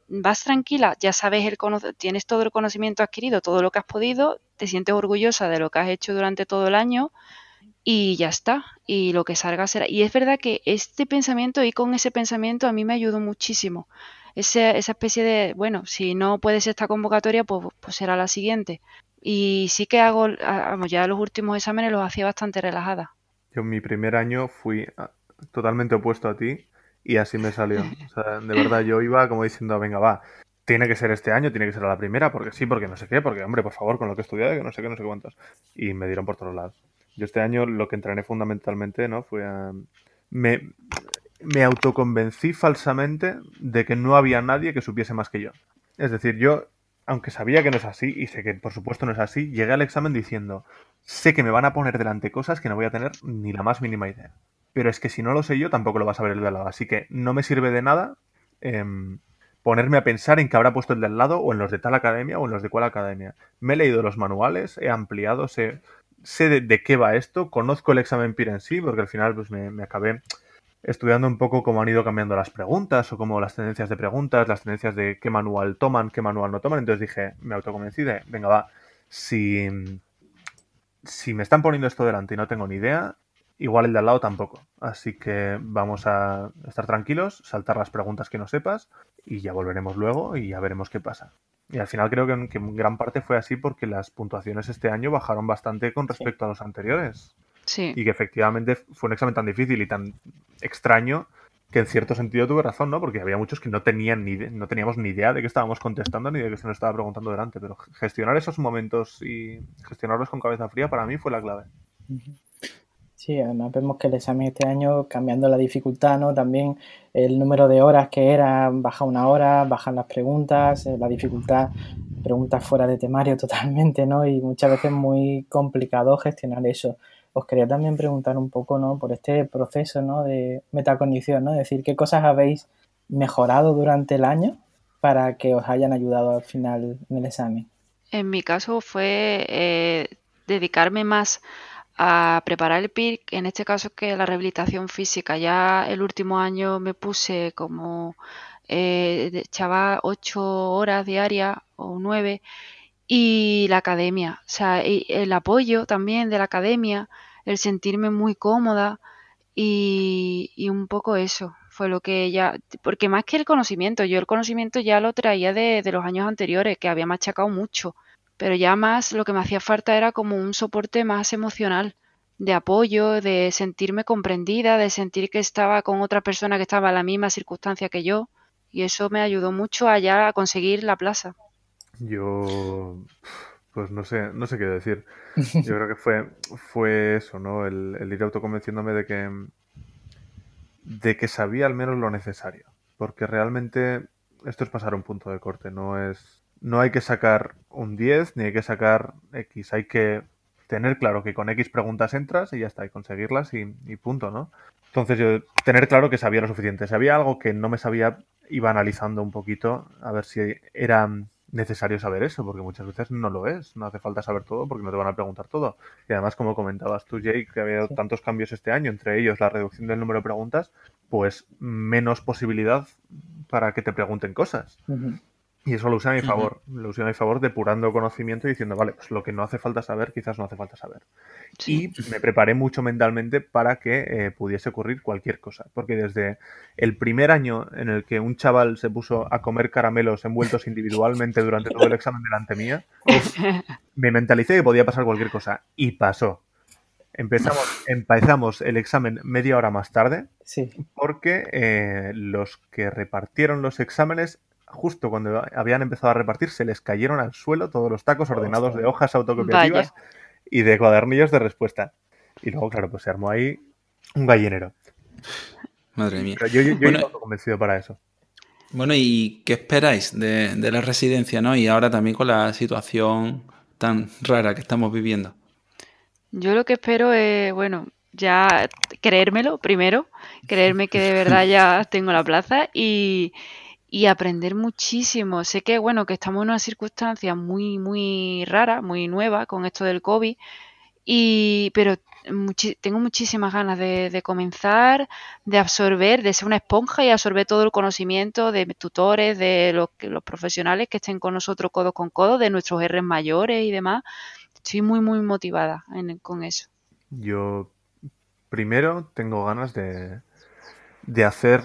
Vas tranquila, ya sabes el tienes todo el conocimiento adquirido, todo lo que has podido, te sientes orgullosa de lo que has hecho durante todo el año y ya está. Y lo que salga será. Y es verdad que este pensamiento y con ese pensamiento a mí me ayudó muchísimo. Esa especie de, bueno, si no puedes esta convocatoria, pues, pues será la siguiente. Y sí que hago, vamos, ya los últimos exámenes los hacía bastante relajada. Yo en mi primer año fui ah, totalmente opuesto a ti y así me salió. O sea, de verdad yo iba como diciendo, venga, va, tiene que ser este año, tiene que ser a la primera, porque sí, porque no sé qué, porque hombre, por favor, con lo que he estudiado, que no sé qué, no sé cuántos. Y me dieron por todos lados. Yo este año lo que entrené fundamentalmente, ¿no? Fue a... Me, me autoconvencí falsamente de que no había nadie que supiese más que yo. Es decir, yo aunque sabía que no es así, y sé que por supuesto no es así, llegué al examen diciendo, sé que me van a poner delante cosas que no voy a tener ni la más mínima idea. Pero es que si no lo sé yo, tampoco lo vas a ver el de al lado. Así que no me sirve de nada em, ponerme a pensar en qué habrá puesto el del lado, o en los de tal academia, o en los de cual academia. Me he leído los manuales, he ampliado, sé, sé de, qué va esto, conozco el examen PIR en sí, porque al final pues me, me acabé estudiando un poco cómo han ido cambiando las preguntas o cómo las tendencias de preguntas, las tendencias de qué manual toman, qué manual no toman. Entonces dije, me autoconvencí de, venga, va, si, si me están poniendo esto delante y no tengo ni idea, igual el de al lado tampoco. Así que vamos a estar tranquilos, saltar las preguntas que no sepas y ya volveremos luego y ya veremos qué pasa. Y al final creo que, en gran parte fue así porque las puntuaciones este año bajaron bastante con respecto a los anteriores. Sí. Y que efectivamente fue un examen tan difícil y tan extraño que en cierto sentido tuve razón, ¿no? Porque había muchos que no tenían ni no teníamos ni idea de qué estábamos contestando ni de qué se nos estaba preguntando delante. Pero gestionar esos momentos y gestionarlos con cabeza fría para mí fue la clave. Sí, además vemos que el examen este año, cambiando la dificultad, ¿no? También el número de horas que era, baja una hora, bajan las preguntas, eh, la dificultad, preguntas fuera de temario totalmente, ¿no? Y muchas veces muy complicado gestionar eso. Os quería también preguntar un poco, ¿no? Por este proceso, ¿no? De metacognición, ¿no? Es decir, ¿qué cosas habéis mejorado durante el año para que os hayan ayudado al final en el examen? En mi caso fue eh, dedicarme más a preparar el PIRC, en este caso que la rehabilitación física. Ya el último año me puse como, eh, ocho horas diarias o nueve y la academia, o sea, el apoyo también de la academia, el sentirme muy cómoda y, un poco eso fue lo que ya, porque más que el conocimiento, yo el conocimiento ya lo traía de, de los años anteriores, que había machacado mucho pero ya más lo que me hacía falta era como un soporte más emocional, de apoyo, de sentirme comprendida, de sentir que estaba con otra persona que estaba en la misma circunstancia que yo, y eso me ayudó mucho allá a conseguir la plaza. Yo, pues no sé, no sé qué decir. Yo creo que fue, fue eso, ¿no? El, el ir autoconvenciéndome de que, de que sabía al menos lo necesario, porque realmente esto es pasar un punto de corte, no es no hay que sacar un 10 ni hay que sacar X, hay que tener claro que con X preguntas entras y ya está, y conseguirlas y, punto, ¿no? Entonces yo tener claro que sabía lo suficiente. Si había algo que no me sabía, iba analizando un poquito a ver si era necesario saber eso, porque muchas veces no lo es, no hace falta saber todo porque no te van a preguntar todo. Y además, como comentabas tú, Jake, que había tantos cambios este año, entre ellos la reducción del número de preguntas, pues menos posibilidad para que te pregunten cosas. Y eso lo usé a mi favor, lo usé a mi favor depurando conocimiento y diciendo, vale, pues lo que no hace falta saber, quizás no hace falta saber. Y me preparé mucho mentalmente para que eh, pudiese ocurrir cualquier cosa, porque desde el primer año en el que un chaval se puso a comer caramelos envueltos individualmente durante todo el examen delante mía, me mentalicé que podía pasar cualquier cosa. Y pasó. Empezamos, empezamos el examen media hora más tarde, sí. porque eh, los que repartieron los exámenes justo cuando habían empezado a repartir, se les cayeron al suelo todos los tacos ordenados de hojas autocopiativas y de cuadernillos de respuesta. Y luego, claro, pues se armó ahí un gallinero. Madre mía. yo, yo, bueno, convencido para eso. Bueno, ¿y qué esperáis de, de, la residencia, no? Y ahora también con la situación tan rara que estamos viviendo. Yo lo que espero es, bueno, ya creérmelo primero, creerme que de verdad ya tengo la plaza y, y aprender muchísimo. Sé que, bueno, que estamos en una circunstancia muy, muy rara, muy nueva con esto del COVID, y, pero tengo muchísimas ganas de, comenzar, de absorber, de ser una esponja y absorber todo el conocimiento de tutores, de los, los profesionales que estén con nosotros codo con codo, de nuestros R mayores y demás. Estoy muy, muy motivada con eso. Yo primero tengo ganas de, de hacer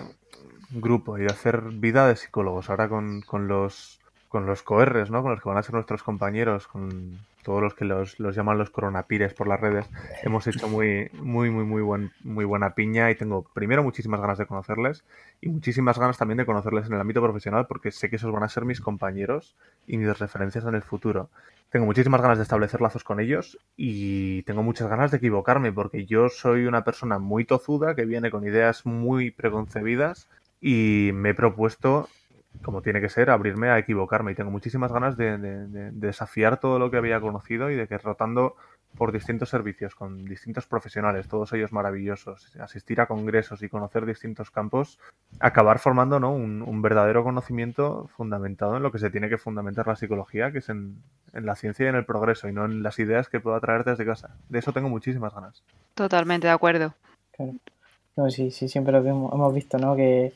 grupo y de hacer vida de psicólogos. Ahora con, con los con los coerres, ¿no? Con los que van a ser nuestros compañeros, con todos los que los, los llaman los coronapires por las redes, hemos hecho muy, muy, muy, muy, buen, muy buena piña y tengo primero muchísimas ganas de conocerles y muchísimas ganas también de conocerles en el ámbito profesional porque sé que esos van a ser mis compañeros y mis referencias en el futuro. Tengo muchísimas ganas de establecer lazos con ellos y tengo muchas ganas de equivocarme porque yo soy una persona muy tozuda que viene con ideas muy preconcebidas y me he propuesto, como tiene que ser, abrirme a equivocarme y tengo muchísimas ganas de, desafiar todo lo que había conocido y de que rotando por distintos servicios, con distintos profesionales, todos ellos maravillosos, asistir a congresos y conocer distintos campos, acabar formando ¿no? un, verdadero conocimiento fundamentado en lo que se tiene que fundamentar la psicología, que es en, la ciencia y en el progreso, y no en las ideas que pueda traer desde casa. De eso tengo muchísimas ganas. Totalmente de acuerdo. No, sí, sí, siempre lo hemos, visto, ¿no? Que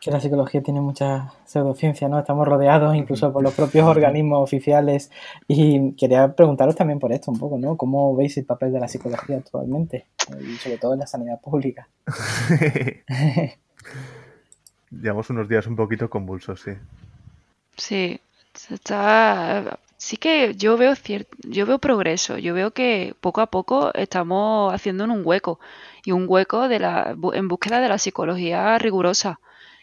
que la psicología tiene mucha pseudociencia, ¿no? Estamos rodeados incluso por los propios organismos oficiales y quería preguntaros también por esto un poco, ¿no? ¿Cómo veis el papel de la psicología actualmente y sobre todo en la sanidad pública? Llevamos unos días un poquito convulsos, sí. Sí, está sí que yo veo cierto, yo veo progreso, yo veo que poco a poco estamos haciendo un hueco y un hueco de la, en búsqueda de la psicología rigurosa.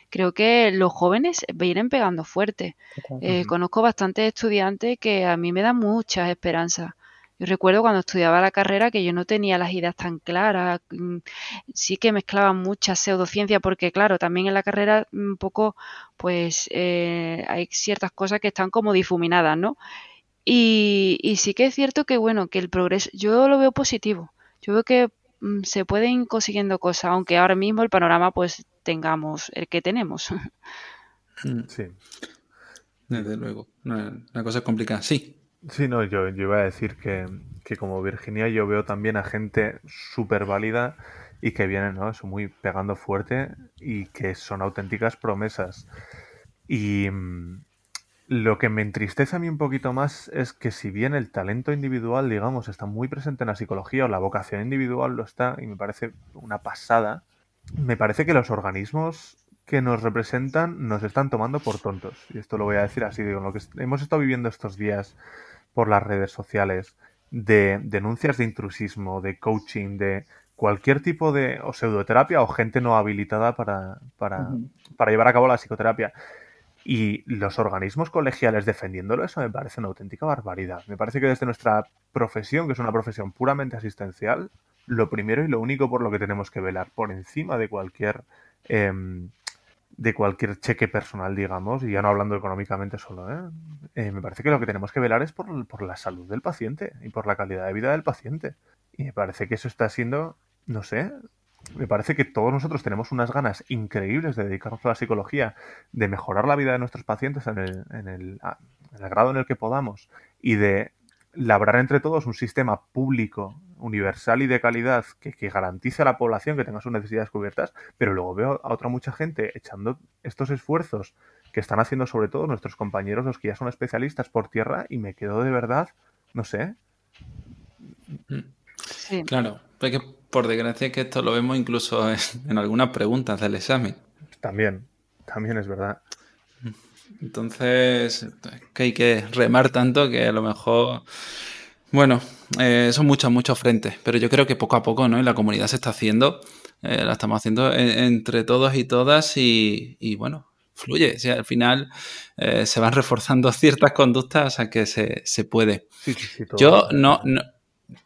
Creo que los jóvenes vienen pegando fuerte. Eh, conozco bastantes estudiantes que a mí me dan muchas esperanzas. Yo recuerdo cuando estudiaba la carrera que yo no tenía las ideas tan claras, mm, sí que mezclaba mucha pseudociencia porque claro, también en la carrera un poco pues eh, hay ciertas cosas que están como difuminadas, ¿no? Y, y sí que es cierto que bueno, que el progreso, yo lo veo positivo. Yo veo que mm, se pueden ir consiguiendo cosas, aunque ahora mismo el panorama pues tengamos el que tenemos. Mm. Sí. Desde luego. Una, cosa complicada. Sí. Sí, no, yo, yo iba a decir que, que, como Virginia yo veo también a gente súper válida y que vienen, ¿no? Eso muy pegando fuerte y que son auténticas promesas. Y, mm, lo que me entristece a mí un poquito más es que si bien el talento individual, digamos, está muy presente en la psicología o la vocación individual lo está, y me parece una pasada, me parece que los organismos que nos representan nos están tomando por tontos. Y esto lo voy a decir así, digo, lo que hemos estado viviendo estos días por las redes sociales, de denuncias de intrusismo, de coaching, de cualquier tipo de o pseudoterapia o gente no habilitada para, para, para llevar a cabo la psicoterapia y los organismos colegiales defendiéndolo, eso me parece una auténtica barbaridad. Me parece que desde nuestra profesión, que es una profesión puramente asistencial, lo primero y lo único por lo que tenemos que velar, por encima de cualquier em, de cualquier cheque personal, digamos, y ya no hablando económicamente solo, ¿eh? Eh, me parece que lo que tenemos que velar es por, por la salud del paciente y por la calidad de vida del paciente. Y me parece que eso está siendo, no sé, me parece que todos nosotros tenemos unas ganas increíbles de dedicarnos a la psicología, de mejorar la vida de nuestros pacientes en el, grado en el que podamos y de labrar entre todos un sistema público, universal y de calidad que, que, garantice a la población que tenga sus necesidades cubiertas, pero luego veo a otra mucha gente echando estos esfuerzos que están haciendo sobre todo nuestros compañeros, los que ya son especialistas por tierra, y me quedo de verdad, no sé. Sí. Claro, porque por desgracia que esto lo vemos incluso en, algunas preguntas del examen. También, también es verdad. Entonces, que hay que remar tanto que a lo mejor, bueno, eh, son muchos, muchos frentes, pero yo creo que poco a poco, ¿no? En la comunidad se está haciendo, eh, la estamos haciendo entre todos y todas y, bueno, fluye. O al final eh, se van reforzando ciertas conductas, a que se, se puede. yo no, no,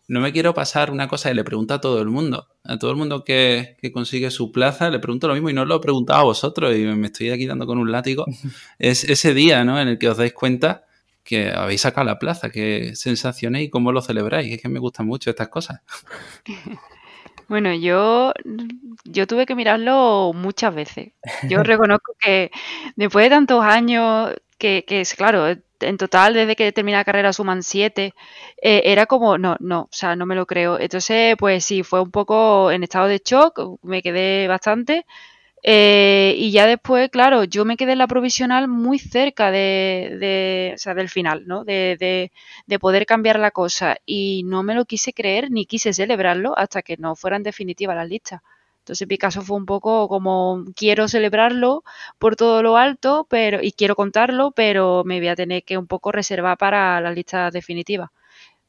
no me quiero pasar una cosa y le pregunto a todo el mundo. A todo el mundo que, consigue su plaza, le pregunto lo mismo y no lo he preguntado a vosotros y me estoy aquí dando con un látigo. Es ese día, ¿no? En el que os dais cuenta que habéis sacado la plaza, qué sensaciones y cómo lo celebráis. Es que me gustan mucho estas cosas. Bueno, yo, yo tuve que mirarlo muchas veces. Yo reconozco que después de tantos años, que, que es claro, en total, desde que terminé la carrera suman siete, eh, era como, no, no, o sea, no me lo creo. Entonces, pues sí, fue un poco en estado de shock, me quedé bastante. Eh, y ya después, claro, yo me quedé en la provisional muy cerca de, o sea, del final, ¿no? De, de, de, poder cambiar la cosa. Y no me lo quise creer ni quise celebrarlo hasta que no fueran definitivas las listas. Entonces mi caso fue un poco como quiero celebrarlo por todo lo alto, pero y quiero contarlo, pero me voy a tener que un poco reservar para la lista definitiva.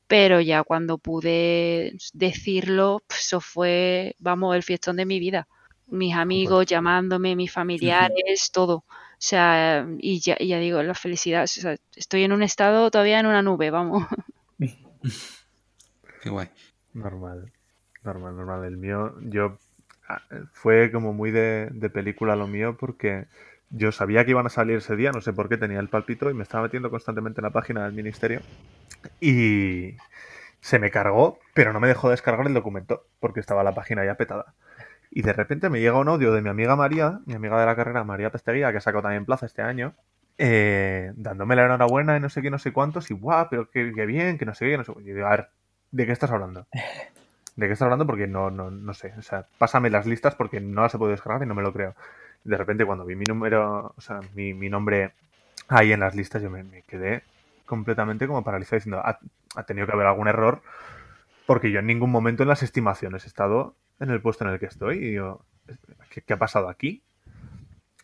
Pero ya cuando pude decirlo, eso fue, vamos, el fiestón de mi vida. Mis amigos llamándome, mis familiares, todo. O sea, y ya, ya digo, la felicidad. estoy en un estado todavía en una nube, vamos. Qué guay. Normal, normal, normal. El mío, yo fue como muy de, película lo mío porque yo sabía que iban a salir ese día, no sé por qué tenía el palpito y me estaba metiendo constantemente en la página del ministerio y se me cargó, pero no me dejó descargar el documento porque estaba la página ya petada. Y de repente me llega un audio de mi amiga María, mi amiga de la carrera, María Pesteguía, que sacó también plaza este año, eh, dándome la enhorabuena y no sé qué, no sé cuántos, y guau, pero qué, bien, que no sé qué, no sé. Y digo, a ver, ¿de qué estás hablando? ¿De qué estás hablando? Porque no, no, no sé. O sea, pásame las listas porque no las he podido descargar y no me lo creo. De repente cuando vi mi número, o sea, mi, nombre ahí en las listas, yo me, quedé completamente como paralizado diciendo, ha, tenido que haber algún error, porque yo en ningún momento en las estimaciones he estado en el puesto en el que estoy. ¿qué, ha pasado aquí?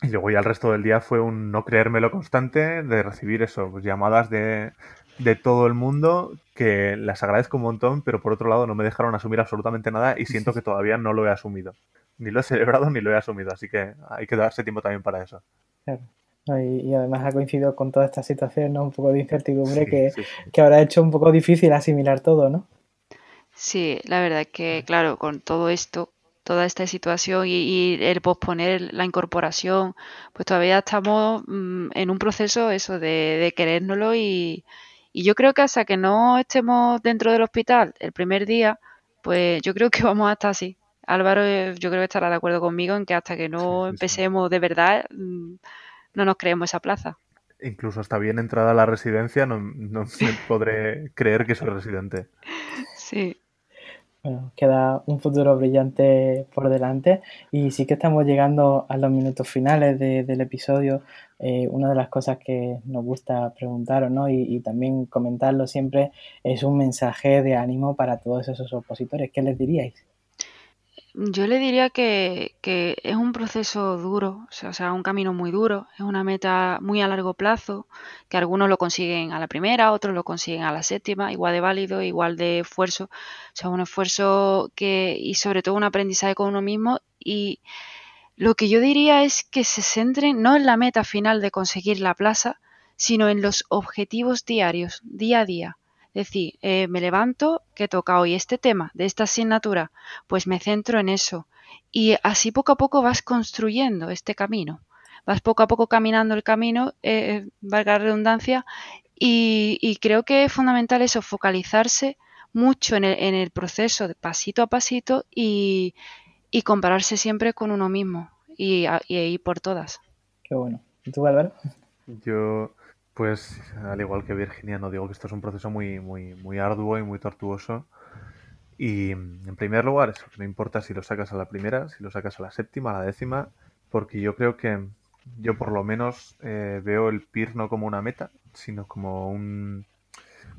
Y luego ya el resto del día fue un no creérmelo constante, de recibir eso, llamadas de, de todo el mundo que las agradezco un montón, pero por otro lado no me dejaron asumir absolutamente nada y siento que todavía no lo he asumido. Ni lo he celebrado ni lo he asumido, así que hay que darse tiempo también para eso. Claro. Y, además ha coincidido con toda esta situación, ¿no? Un poco de incertidumbre que, que habrá hecho un poco difícil asimilar todo, ¿no? Sí, la verdad es que, claro, con todo esto, toda esta situación y, el posponer la incorporación, pues todavía estamos mm, en un proceso eso de, de querérnoslo y, y yo creo que hasta que no estemos dentro del hospital el primer día, pues yo creo que vamos a estar así. Álvaro, eh, yo creo que estará de acuerdo conmigo en que hasta que no empecemos de verdad, mm, no nos creemos esa plaza. Incluso hasta bien entrada a la residencia, no, no podré creer que soy residente. Sí. Bueno, queda un futuro brillante por delante y sí que estamos llegando a los minutos finales del episodio. Eh, una de las cosas que nos gusta preguntaros ¿no? y, y, también comentarlo siempre es un mensaje de ánimo para todos esos opositores. ¿Qué les diríais? Yo le diría que, que, es un proceso duro, o sea, un camino muy duro, es una meta muy a largo plazo, que algunos lo consiguen a la primera, otros lo consiguen a la séptima, igual de válido, igual de esfuerzo, o sea, un esfuerzo que, y sobre todo un aprendizaje con uno mismo. Y lo que yo diría es que se centren no en la meta final de conseguir la plaza, sino en los objetivos diarios, día a día decir, eh, me levanto, que toca hoy este tema de esta asignatura, pues me centro en eso. Y así poco a poco vas construyendo este camino. Vas poco a poco caminando el camino, eh, valga la redundancia, y, creo que es fundamental eso, focalizarse mucho en el, proceso, de pasito a pasito, y, compararse siempre con uno mismo, y, y ir por todas. Qué bueno. ¿Y tú, Álvaro? Yo pues al igual que Virginia, no digo que esto es un proceso muy, muy, muy arduo y muy tortuoso. Y en primer lugar, eso, no importa si lo sacas a la primera, si lo sacas a la séptima, a la décima, porque yo creo que yo por lo menos eh, veo el PIR no como una meta, sino como un,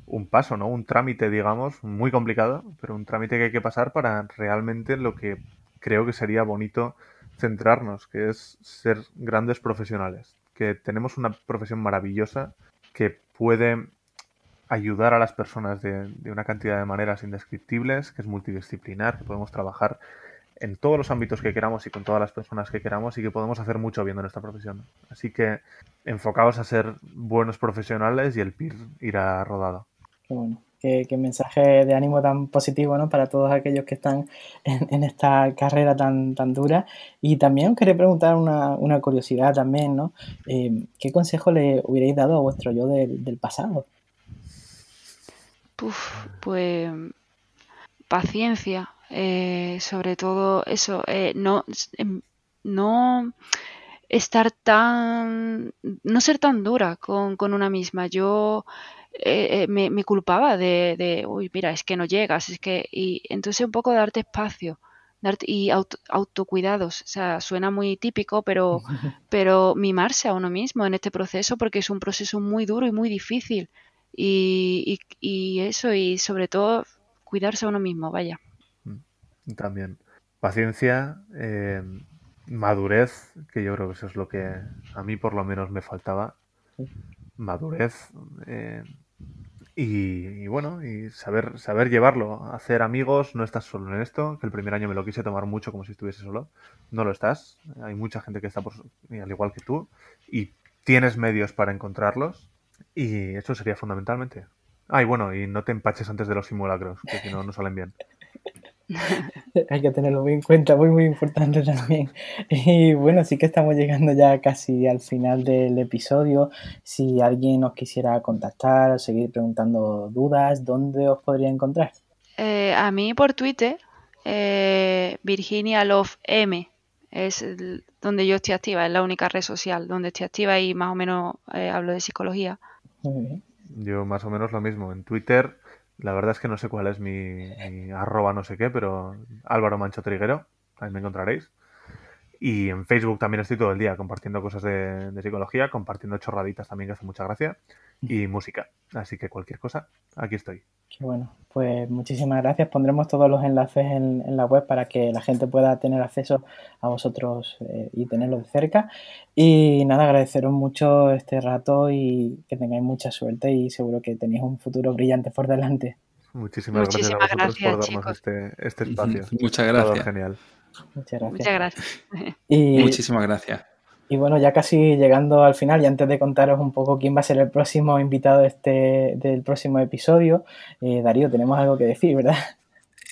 un paso, ¿no? Un trámite, digamos, muy complicado, pero un trámite que hay que pasar para realmente lo que creo que sería bonito centrarnos, que es ser grandes profesionales que tenemos una profesión maravillosa que puede ayudar a las personas de, una cantidad de maneras indescriptibles, que es multidisciplinar, que podemos trabajar en todos los ámbitos que queramos y con todas las personas que queramos y que podemos hacer mucho viendo nuestra profesión. Así que enfocados a ser buenos profesionales y el PIR irá rodado. Bueno qué, mensaje de ánimo tan positivo ¿no? para todos aquellos que están en, esta carrera tan, tan dura. Y también os quería preguntar una, una curiosidad también, ¿no? Eh, ¿Qué consejo le hubierais dado a vuestro yo del, pasado? pues paciencia, eh, sobre todo eso, eh, no, em, no estar tan, no ser tan dura con, con una misma. Yo eh, eh, me, culpaba de, uy, mira, es que no llegas, es que, y entonces un poco darte espacio darte, y autocuidados, o sea, suena muy típico, pero, pero mimarse a uno mismo en este proceso porque es un proceso muy duro y muy difícil. Y, y, eso, y sobre todo cuidarse a uno mismo, vaya. Mm, también. Paciencia, eh, madurez, que yo creo que eso es lo que a mí por lo menos me faltaba. Madurez, y, bueno, y saber, saber llevarlo, hacer amigos, no estás solo en esto, que el primer año me lo quise tomar mucho como si estuviese solo, no lo estás, hay mucha gente que está por, al igual que tú, y tienes medios para encontrarlos, y eso sería fundamentalmente. Ah, y bueno, y no te empaches antes de los simulacros, que si no, no salen bien. Hay que tenerlo muy en cuenta, muy muy importante también. Y bueno, sí que estamos llegando ya casi al final del episodio. Si alguien os quisiera contactar o seguir preguntando dudas, ¿dónde os podría encontrar? Eh, a mí por Twitter, eh, Virginia Love M es donde yo estoy activa, es la única red social donde estoy activa y más o menos eh, hablo de psicología. Muy bien. Yo más o menos lo mismo. En Twitter la verdad es que no sé cuál es mi, arroba no sé qué, pero Álvaro Mancho Triguero, ahí me encontraréis. Y en Facebook también estoy todo el día compartiendo cosas de, psicología, compartiendo chorraditas también que hace mucha gracia y música. Así que cualquier cosa, aquí estoy. Qué bueno, pues muchísimas gracias. Pondremos todos los enlaces en, la web para que la gente pueda tener acceso a vosotros eh, y tenerlo de cerca. Y nada, agradeceros mucho este rato y que tengáis mucha suerte y seguro que tenéis un futuro brillante por delante. Muchísimas, gracias a vosotros por darnos este, este, espacio. Muchas gracias. genial. Muchas gracias. Muchas gracias. Y, Muchísimas gracias. Y bueno, ya casi llegando al final, y antes de contaros un poco quién va a ser el próximo invitado este, del próximo episodio, eh, Darío, tenemos algo que decir, ¿verdad?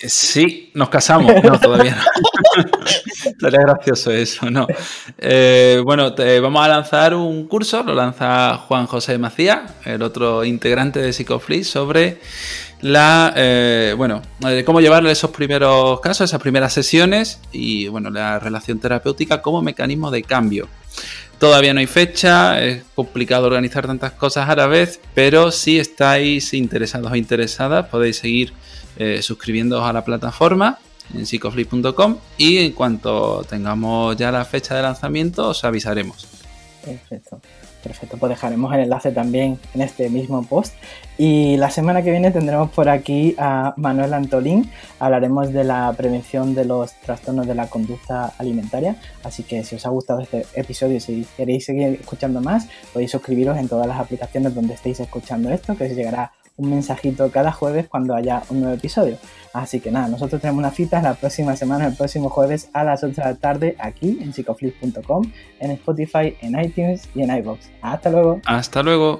Eh, sí, nos casamos. No, todavía no. Sería gracioso eso, ¿no? Eh, bueno, te, vamos a lanzar un curso, lo lanza Juan José Macías, el otro integrante de Psicoflix, sobre la, eh, bueno, cómo llevarle esos primeros casos, esas primeras sesiones y, bueno, la relación terapéutica como mecanismo de cambio. Todavía no hay fecha, es complicado organizar tantas cosas a la vez, pero si estáis interesados o interesadas podéis seguir eh, suscribiéndoos a la plataforma en psicoflip.com y en cuanto tengamos ya la fecha de lanzamiento os avisaremos. Perfecto. Perfecto, pues dejaremos el enlace también en este mismo post. Y la semana que viene tendremos por aquí a Manuel Antolín. Hablaremos de la prevención de los trastornos de la conducta alimentaria. Así que si os ha gustado este episodio y si queréis seguir escuchando más, podéis suscribiros en todas las aplicaciones donde estéis escuchando esto, que os llegará un mensajito cada jueves cuando haya un nuevo episodio. Así que nada, nosotros tenemos una cita la próxima semana, el próximo jueves a las 8 de la tarde aquí en psicoflip.com, en Spotify, en iTunes y en iBox. Hasta luego. Hasta luego.